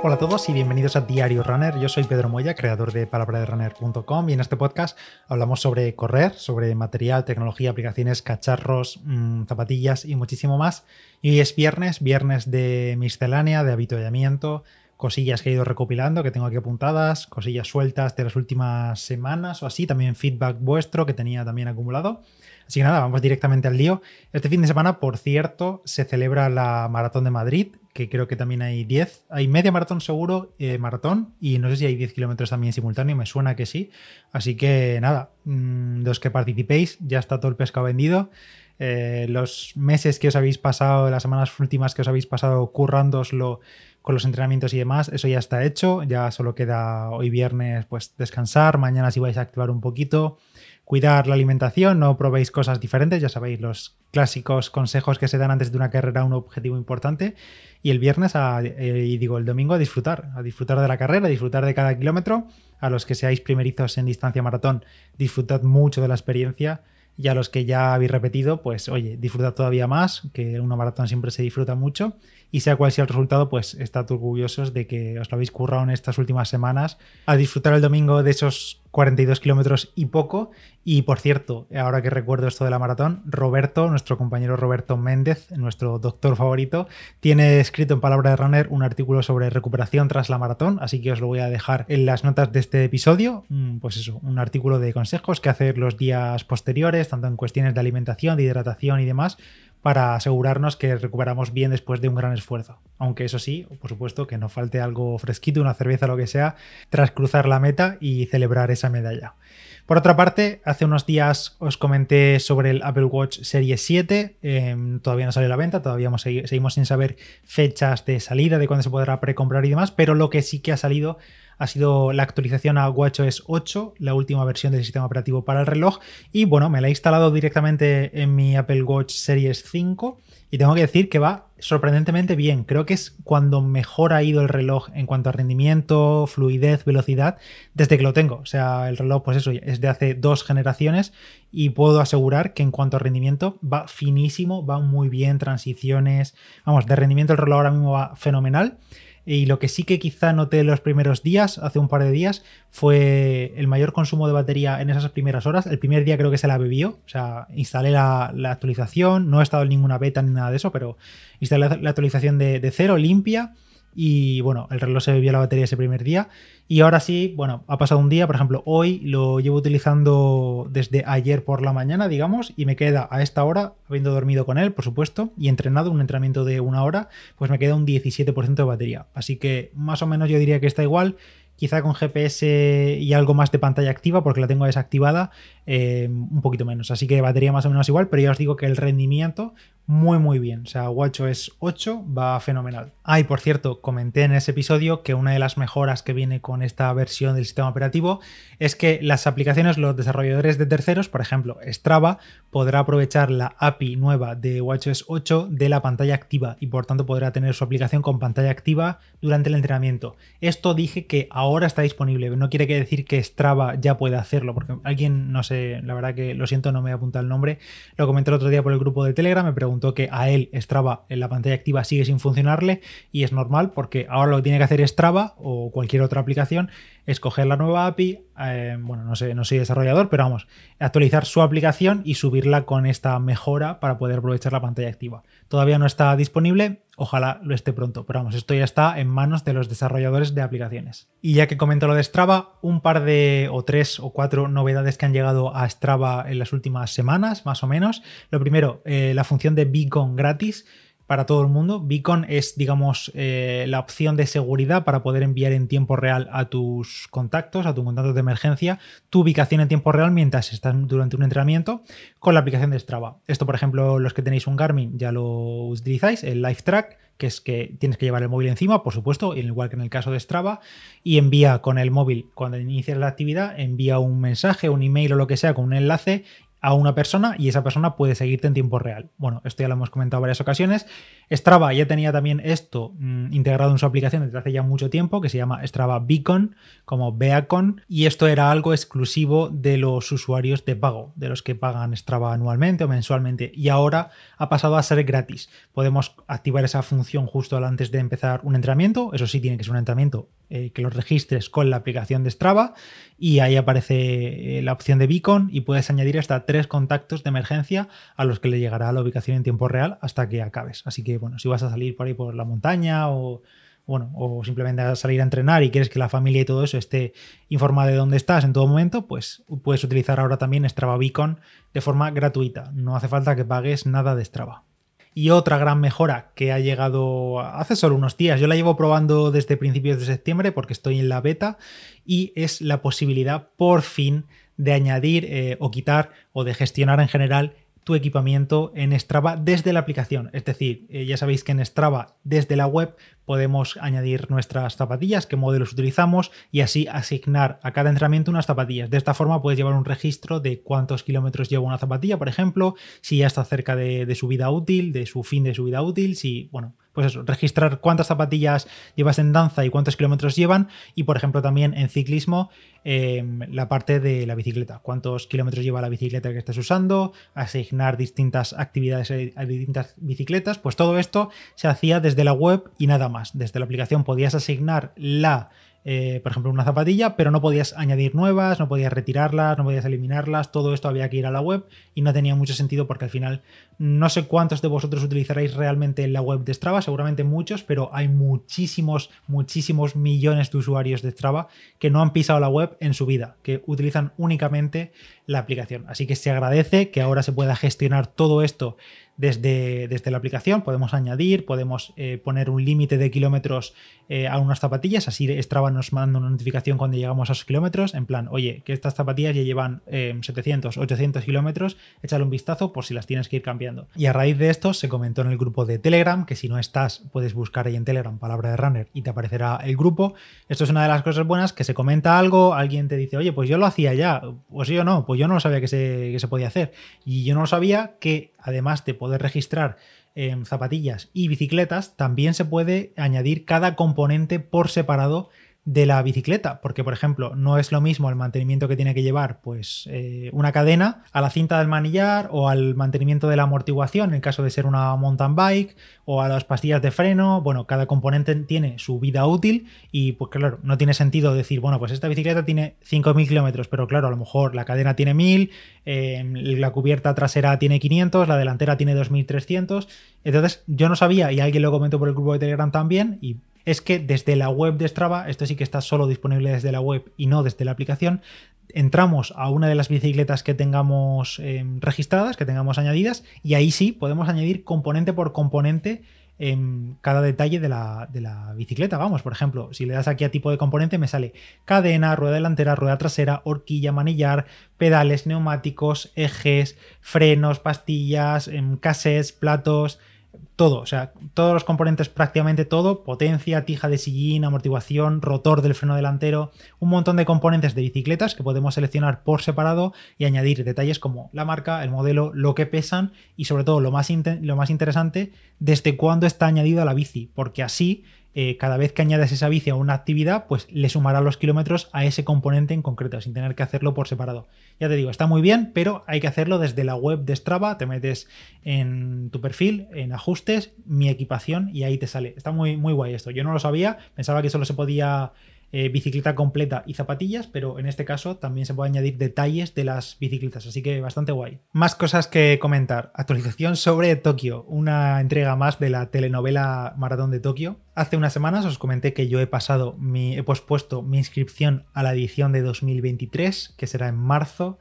Hola a todos y bienvenidos a Diario Runner. Yo soy Pedro Moya, creador de palabraderunner.com y en este podcast hablamos sobre correr, sobre material, tecnología, aplicaciones, cacharros, mmm, zapatillas y muchísimo más. Y hoy es viernes, viernes de miscelánea, de habituallamiento, cosillas que he ido recopilando, que tengo aquí apuntadas, cosillas sueltas de las últimas semanas o así, también feedback vuestro que tenía también acumulado. Así que nada, vamos directamente al lío. Este fin de semana, por cierto, se celebra la Maratón de Madrid, que creo que también hay 10, hay media maratón seguro, eh, maratón, y no sé si hay 10 kilómetros también simultáneo, me suena que sí. Así que nada, mmm, los que participéis, ya está todo el pescado vendido. Eh, los meses que os habéis pasado, las semanas últimas que os habéis pasado currándoslo con los entrenamientos y demás, eso ya está hecho, ya solo queda hoy viernes pues descansar, mañana si vais a activar un poquito, cuidar la alimentación, no probéis cosas diferentes, ya sabéis los clásicos consejos que se dan antes de una carrera, un objetivo importante, y el viernes, eh, y digo el domingo, a disfrutar, a disfrutar de la carrera, a disfrutar de cada kilómetro, a los que seáis primerizos en distancia maratón, disfrutad mucho de la experiencia, y a los que ya habéis repetido, pues oye, disfrutad todavía más, que una maratón siempre se disfruta mucho, y sea cual sea el resultado, pues estad orgullosos de que os lo habéis currado en estas últimas semanas, a disfrutar el domingo de esos 42 kilómetros y poco. Y por cierto, ahora que recuerdo esto de la maratón, Roberto, nuestro compañero Roberto Méndez, nuestro doctor favorito, tiene escrito en Palabra de Runner un artículo sobre recuperación tras la maratón, así que os lo voy a dejar en las notas de este episodio. Pues eso, un artículo de consejos que hacer los días posteriores, tanto en cuestiones de alimentación, de hidratación y demás, para asegurarnos que recuperamos bien después de un gran esfuerzo. Aunque eso sí, por supuesto, que no falte algo fresquito, una cerveza, lo que sea, tras cruzar la meta y celebrar esa medalla. Por otra parte, hace unos días os comenté sobre el Apple Watch Series 7. Eh, todavía no sale a la venta, todavía seguimos sin saber fechas de salida, de cuándo se podrá precomprar y demás, pero lo que sí que ha salido ha sido la actualización a WatchOS 8, la última versión del sistema operativo para el reloj. Y bueno, me la he instalado directamente en mi Apple Watch Series 5 y tengo que decir que va sorprendentemente bien. Creo que es cuando mejor ha ido el reloj en cuanto a rendimiento, fluidez, velocidad, desde que lo tengo. O sea, el reloj, pues eso, es de hace dos generaciones y puedo asegurar que en cuanto a rendimiento va finísimo, va muy bien, transiciones. Vamos, de rendimiento el reloj ahora mismo va fenomenal. Y lo que sí que quizá noté los primeros días, hace un par de días, fue el mayor consumo de batería en esas primeras horas. El primer día creo que se la bebió, o sea, instalé la, la actualización, no he estado en ninguna beta ni nada de eso, pero instalé la actualización de, de cero, limpia. Y bueno, el reloj se bebió la batería ese primer día. Y ahora sí, bueno, ha pasado un día, por ejemplo, hoy lo llevo utilizando desde ayer por la mañana, digamos, y me queda a esta hora, habiendo dormido con él, por supuesto, y entrenado un entrenamiento de una hora, pues me queda un 17% de batería. Así que más o menos yo diría que está igual quizá con GPS y algo más de pantalla activa, porque la tengo desactivada, eh, un poquito menos. Así que batería más o menos igual, pero ya os digo que el rendimiento muy muy bien. O sea, WatchOS 8 va fenomenal. Ah, y por cierto, comenté en ese episodio que una de las mejoras que viene con esta versión del sistema operativo es que las aplicaciones, los desarrolladores de terceros, por ejemplo, Strava, podrá aprovechar la API nueva de WatchOS 8 de la pantalla activa y por tanto podrá tener su aplicación con pantalla activa durante el entrenamiento. Esto dije que ahora está disponible, no quiere decir que Strava ya pueda hacerlo, porque alguien, no sé, la verdad que lo siento, no me he apuntado el nombre, lo comenté el otro día por el grupo de Telegram, me preguntó que a él Strava en la pantalla activa sigue sin funcionarle y es normal porque ahora lo que tiene que hacer Strava o cualquier otra aplicación es coger la nueva API, eh, bueno, no sé, no soy desarrollador, pero vamos, actualizar su aplicación y subirla con esta mejora para poder aprovechar la pantalla activa. Todavía no está disponible, ojalá lo esté pronto, pero vamos, esto ya está en manos de los desarrolladores de aplicaciones. Y ya que comento lo de Strava, un par de o tres o cuatro novedades que han llegado a Strava en las últimas semanas, más o menos. Lo primero, eh, la función de Beacon gratis para todo el mundo. Beacon es, digamos, eh, la opción de seguridad para poder enviar en tiempo real a tus contactos, a tus contactos de emergencia, tu ubicación en tiempo real mientras estás durante un entrenamiento con la aplicación de Strava. Esto, por ejemplo, los que tenéis un Garmin ya lo utilizáis, el Live Track que es que tienes que llevar el móvil encima, por supuesto, igual que en el caso de Strava, y envía con el móvil, cuando inicias la actividad, envía un mensaje, un email o lo que sea con un enlace a una persona y esa persona puede seguirte en tiempo real. Bueno, esto ya lo hemos comentado varias ocasiones. Strava ya tenía también esto mm, integrado en su aplicación desde hace ya mucho tiempo, que se llama Strava Beacon, como Beacon, y esto era algo exclusivo de los usuarios de pago, de los que pagan Strava anualmente o mensualmente, y ahora ha pasado a ser gratis. Podemos activar esa función justo antes de empezar un entrenamiento, eso sí tiene que ser un entrenamiento eh, que lo registres con la aplicación de Strava y ahí aparece eh, la opción de beacon y puedes añadir hasta tres contactos de emergencia a los que le llegará la ubicación en tiempo real hasta que acabes. Así que bueno, si vas a salir por ahí por la montaña o bueno, o simplemente a salir a entrenar y quieres que la familia y todo eso esté informada de dónde estás en todo momento, pues puedes utilizar ahora también Strava Beacon de forma gratuita. No hace falta que pagues nada de Strava. Y otra gran mejora que ha llegado hace solo unos días, yo la llevo probando desde principios de septiembre porque estoy en la beta, y es la posibilidad por fin de añadir eh, o quitar o de gestionar en general tu equipamiento en Strava desde la aplicación. Es decir, eh, ya sabéis que en Strava desde la web podemos añadir nuestras zapatillas, qué modelos utilizamos y así asignar a cada entrenamiento unas zapatillas. De esta forma puedes llevar un registro de cuántos kilómetros lleva una zapatilla, por ejemplo, si ya está cerca de, su vida útil, de su fin de su vida útil, si, bueno, pues eso, registrar cuántas zapatillas llevas en danza y cuántos kilómetros llevan y, por ejemplo, también en ciclismo em, la parte de la bicicleta, cuántos kilómetros lleva la bicicleta que estás usando, asignar distintas actividades a distintas bicicletas, pues todo esto se hacía desde la web y nada más. Desde la aplicación podías asignar la eh, por ejemplo, una zapatilla, pero no podías añadir nuevas, no podías retirarlas, no podías eliminarlas, todo esto había que ir a la web y no tenía mucho sentido porque al final no sé cuántos de vosotros utilizaréis realmente la web de Strava, seguramente muchos, pero hay muchísimos, muchísimos millones de usuarios de Strava que no han pisado la web en su vida, que utilizan únicamente la aplicación. Así que se agradece que ahora se pueda gestionar todo esto desde, desde, la aplicación. Podemos añadir, podemos eh, poner un límite de kilómetros eh, a unas zapatillas. Así Strava nos manda una notificación cuando llegamos a esos kilómetros. En plan, oye, que estas zapatillas ya llevan 700, eh, 800 kilómetros. Échale un vistazo por si las tienes que ir cambiando. Y a raíz de esto se comentó en el grupo de Telegram, que si no estás, puedes buscar ahí en Telegram palabra de runner y te aparecerá el grupo. Esto es una de las cosas buenas, que se comenta algo, alguien te dice, oye, pues yo lo hacía ya. Pues yo no, pues yo no sabía que se, que se podía hacer. Y yo no lo sabía que además de poder registrar em, zapatillas y bicicletas, también se puede añadir cada componente por separado de la bicicleta, porque por ejemplo no es lo mismo el mantenimiento que tiene que llevar pues eh, una cadena a la cinta del manillar o al mantenimiento de la amortiguación en caso de ser una mountain bike o a las pastillas de freno, bueno, cada componente tiene su vida útil y pues claro, no tiene sentido decir, bueno, pues esta bicicleta tiene 5.000 kilómetros, pero claro, a lo mejor la cadena tiene 1.000, em, la cubierta trasera tiene 500, la delantera tiene 2.300, entonces yo no sabía y alguien lo comentó por el grupo de Telegram también y es que desde la web de Strava, esto sí que está solo disponible desde la web y no desde la aplicación, entramos a una de las bicicletas que tengamos em, registradas, que tengamos añadidas, y ahí sí podemos añadir componente por componente en cada detalle de la, de la, bicicleta. Vamos, por ejemplo, si le das aquí a tipo de componente, me sale cadena, rueda delantera, rueda trasera, horquilla, manillar, pedales, neumáticos, ejes, frenos, pastillas, em, cassettes, platos, todo, o sea, todos los componentes, prácticamente todo, potencia, tija de sillín, amortiguación, rotor del freno delantero, un montón de componentes de bicicletas que podemos seleccionar por separado y añadir detalles como la marca, el modelo, lo que pesan y sobre todo lo más, lo más interesante, desde cuándo está añadido a la bici, porque así eh, cada vez que añades esa bici a una actividad, pues le sumará los kilómetros a ese componente en concreto, sin tener que hacerlo por separado. Ya te digo, está muy bien, pero hay que hacerlo desde la web de Strava, te metes en tu perfil, en ajustes, mi equipación y ahí te sale. Está muy, muy guay esto. Yo no lo sabía, pensaba que solo se podía eh, bicicleta completa y zapatillas, pero en este caso también se puede añadir detalles de las bicicletas, así que bastante guay. Más cosas que comentar. Actualización sobre Tokio, una entrega más de la telenovela Maratón de Tokio. Hace unas semanas os comenté que yo he pasado mi, he pospuesto mi inscripción a la edición de 2023, que será en marzo.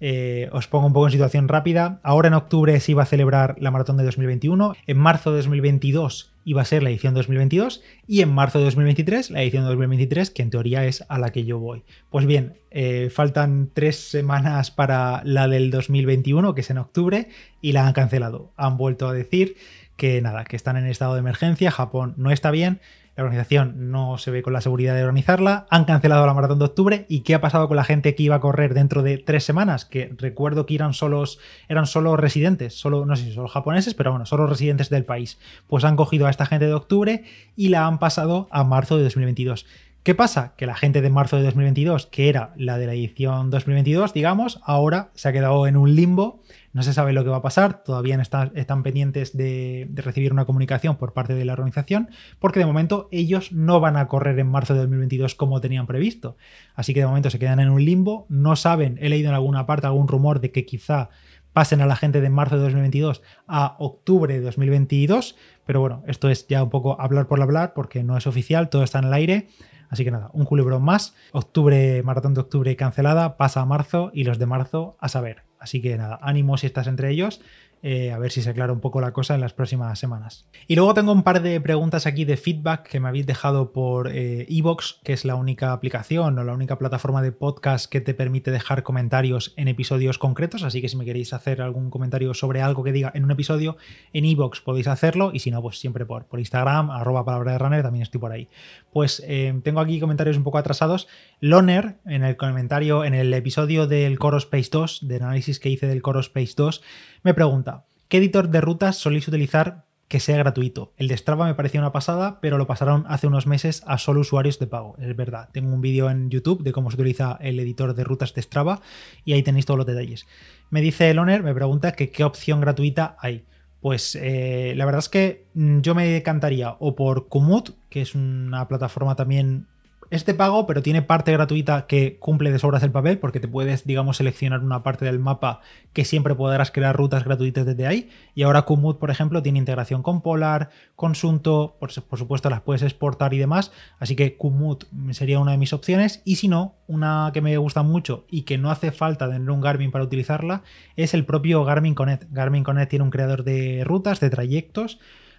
Eh, os pongo un poco en situación rápida. Ahora en octubre se iba a celebrar la maratón de 2021. En marzo de 2022 iba a ser la edición 2022 y en marzo de 2023 la edición 2023 que en teoría es a la que yo voy. Pues bien, eh, faltan tres semanas para la del 2021 que es en octubre y la han cancelado. Han vuelto a decir que nada, que están en estado de emergencia, Japón no está bien, la organización no se ve con la seguridad de organizarla, han cancelado la maratón de octubre y qué ha pasado con la gente que iba a correr dentro de tres semanas, que recuerdo que eran solos, eran solo residentes, solo, no sé si solo japoneses, pero bueno, solo residentes del país. Pues han cogido a esta gente de octubre y la han pasado a marzo de 2022. ¿Qué pasa? Que la gente de marzo de 2022, que era la de la edición 2022, digamos, ahora se ha quedado en un limbo no se sabe lo que va a pasar, todavía están pendientes de, recibir una comunicación por parte de la organización, porque de momento ellos no van a correr en marzo de 2022 como tenían previsto. Así que de momento se quedan en un limbo, no saben, he leído en alguna parte algún rumor de que quizá pasen a la gente de marzo de 2022 a octubre de 2022, pero bueno, esto es ya un poco hablar por hablar porque no es oficial, todo está en el aire. Así que nada, un culebrón más. Octubre, maratón de octubre cancelada, pasa a marzo y los de marzo a saber. Así que nada, ánimo si estás entre ellos. Eh, a ver si se aclara un poco la cosa en las próximas semanas. Y luego tengo un par de preguntas aquí de feedback que me habéis dejado por eh, Evox, que es la única aplicación o la única plataforma de podcast que te permite dejar comentarios en episodios concretos. Así que si me queréis hacer algún comentario sobre algo que diga en un episodio, en Evox podéis hacerlo. Y si no, pues siempre por, por Instagram, arroba palabra de runner, también estoy por ahí. Pues eh, tengo aquí comentarios un poco atrasados. Loner, en el comentario, en el episodio del Coro Space 2, del análisis que hice del Coro Space 2, me pregunta, ¿qué editor de rutas soléis utilizar que sea gratuito? El de Strava me parecía una pasada, pero lo pasaron hace unos meses a solo usuarios de pago. Es verdad, tengo un vídeo en YouTube de cómo se utiliza el editor de rutas de Strava y ahí tenéis todos los detalles. Me dice el owner, me pregunta qué opción gratuita hay. Pues eh, la verdad es que mm, yo me decantaría o por Komoot, que es una plataforma también este pago, pero tiene parte gratuita que cumple de sobras el papel, porque te puedes, digamos, seleccionar una parte del mapa que siempre podrás crear rutas gratuitas desde ahí. Y ahora Komoot, por ejemplo, tiene integración con Polar, con Sunto, por, supuesto las puedes exportar y demás. Así que Komoot sería una de mis opciones. Y si no, una que me gusta mucho y que no hace falta tener un Garmin para utilizarla, es el propio Garmin Connect. Garmin Connect tiene un creador de rutas, de trayectos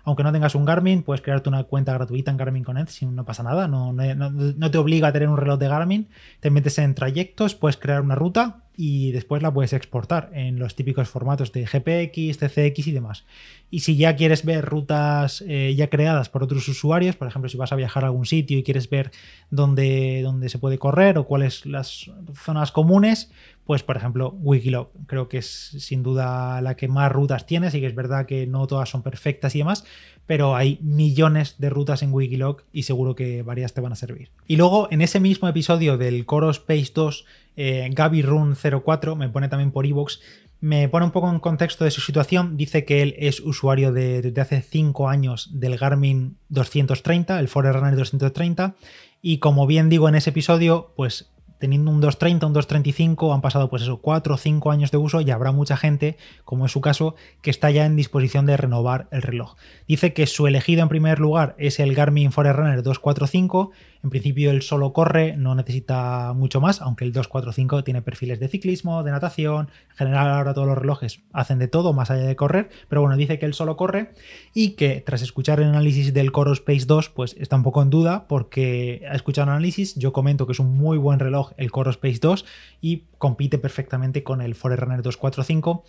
aunque no tengas un Garmin, puedes crearte una cuenta gratuita en Garmin Connect si no pasa nada. No, no, te obliga a tener un reloj de Garmin. Te metes en trayectos, puedes crear una ruta y después la puedes exportar en los típicos formatos de GPX, TCX y demás. Y si ya quieres ver rutas eh, ya creadas por otros usuarios, por ejemplo, si vas a viajar a algún sitio y quieres ver dónde, dónde se puede correr o cuáles las zonas comunes, pues por ejemplo Wikilog creo que es sin duda la que más rutas tiene, sí que es verdad que no todas son perfectas y demás, pero hay millones de rutas en Wikilog y seguro que varias te van a servir. Y luego en ese mismo episodio del Coro Space 2, eh, Gaby Run 04 me pone también por Evox, me pone un poco en contexto de su situación, dice que él es usuario de, desde hace 5 años del Garmin 230, el Forerunner 230, y como bien digo en ese episodio, pues teniendo un 230, un 235, han pasado pues eso, 4 o 5 años de uso y habrá mucha gente, como es su caso, que está ya en disposición de renovar el reloj. Dice que su elegido en primer lugar es el Garmin Forerunner 245, en principio él solo corre, no necesita mucho más, aunque el 245 tiene perfiles de ciclismo, de natación, en general ahora todos los relojes hacen de todo más allá de correr, pero bueno, dice que él solo corre y que tras escuchar el análisis del Coro Space 2, pues está un poco en duda porque ha escuchado el análisis, yo comento que es un muy buen reloj el Coro Space 2 y compite perfectamente con el Forerunner 245.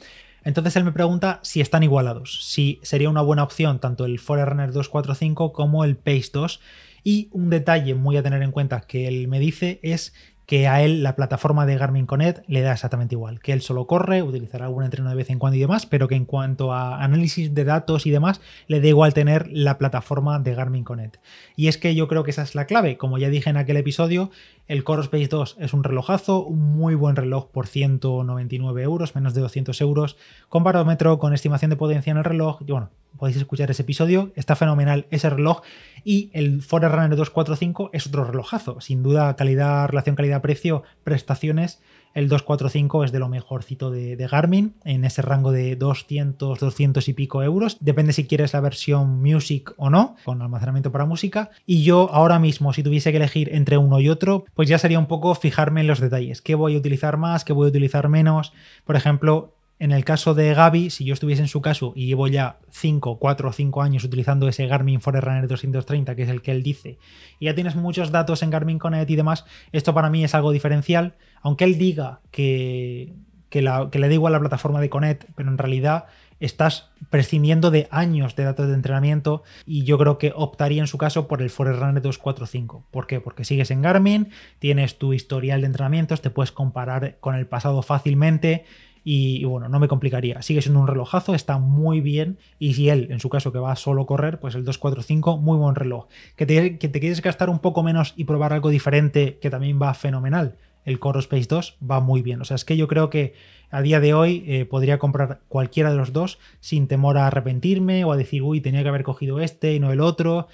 Entonces él me pregunta si están igualados, si sería una buena opción tanto el Forerunner 245 como el Pace 2 y un detalle muy a tener en cuenta que él me dice es que a él la plataforma de Garmin Connect le da exactamente igual, que él solo corre, utilizará algún entreno de vez en cuando y demás, pero que en cuanto a análisis de datos y demás, le da igual tener la plataforma de Garmin Connect. Y es que yo creo que esa es la clave, como ya dije en aquel episodio, el Core Space 2 es un relojazo, un muy buen reloj por 199 euros, menos de 200 euros, con barómetro, con estimación de potencia en el reloj. Y bueno, podéis escuchar ese episodio, está fenomenal ese reloj. Y el Forerunner 245 es otro relojazo, sin duda calidad, relación calidad-precio, prestaciones el 245 es de lo mejorcito de, Garmin, en ese rango de 200, 200 y pico euros. Depende si quieres la versión Music o no, con almacenamiento para música. Y yo ahora mismo, si tuviese que elegir entre uno y otro, pues ya sería un poco fijarme en los detalles. ¿Qué voy a utilizar más? ¿Qué voy a utilizar menos? Por ejemplo, en el caso de Gaby, si yo estuviese en su caso y llevo ya 5, 4 o 5 años utilizando ese Garmin Forerunner 230, que es el que él dice, y ya tienes muchos datos en Garmin Connect y demás, esto para mí es algo diferencial. Aunque él diga que, la, que le da igual la plataforma de Connect, pero en realidad estás prescindiendo de años de datos de entrenamiento y yo creo que optaría en su caso por el Forerunner 245. ¿Por qué? Porque sigues en Garmin, tienes tu historial de entrenamientos, te puedes comparar con el pasado fácilmente y, bueno, no me complicaría. Sigue siendo un relojazo, está muy bien. Y si él, en su caso, que va solo a correr, pues el 245, muy buen reloj. Que te, que te quieres gastar un poco menos y probar algo diferente, que también va fenomenal. El Coro Space 2 va muy bien. O sea, es que yo creo que a día de hoy eh, podría comprar cualquiera de los dos sin temor a arrepentirme o a decir, uy, tenía que haber cogido este y no el otro.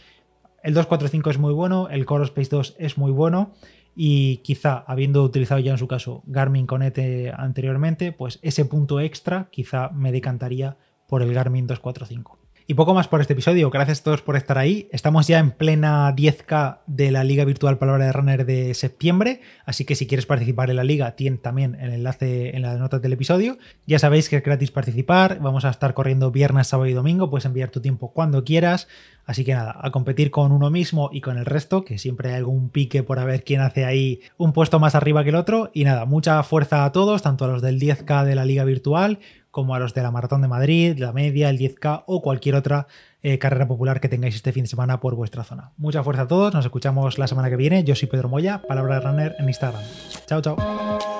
El 245 es muy bueno, el Coro Space 2 es muy bueno y quizá habiendo utilizado ya en su caso Garmin Connect anteriormente, pues ese punto extra quizá me decantaría por el Garmin 245. Y poco más por este episodio. Gracias a todos por estar ahí. Estamos ya en plena 10K de la Liga Virtual Palabra de Runner de septiembre. Así que si quieres participar en la liga, tienes también el enlace en las notas del episodio. Ya sabéis que es gratis participar. Vamos a estar corriendo viernes, sábado y domingo. Puedes enviar tu tiempo cuando quieras. Así que nada, a competir con uno mismo y con el resto, que siempre hay algún pique por a ver quién hace ahí un puesto más arriba que el otro. Y nada, mucha fuerza a todos, tanto a los del 10K de la Liga Virtual como a los de la Maratón de Madrid, la media, el 10K o cualquier otra eh, carrera popular que tengáis este fin de semana por vuestra zona. Mucha fuerza a todos, nos escuchamos la semana que viene. Yo soy Pedro Moya, Palabra Runner en Instagram. Chao, chao.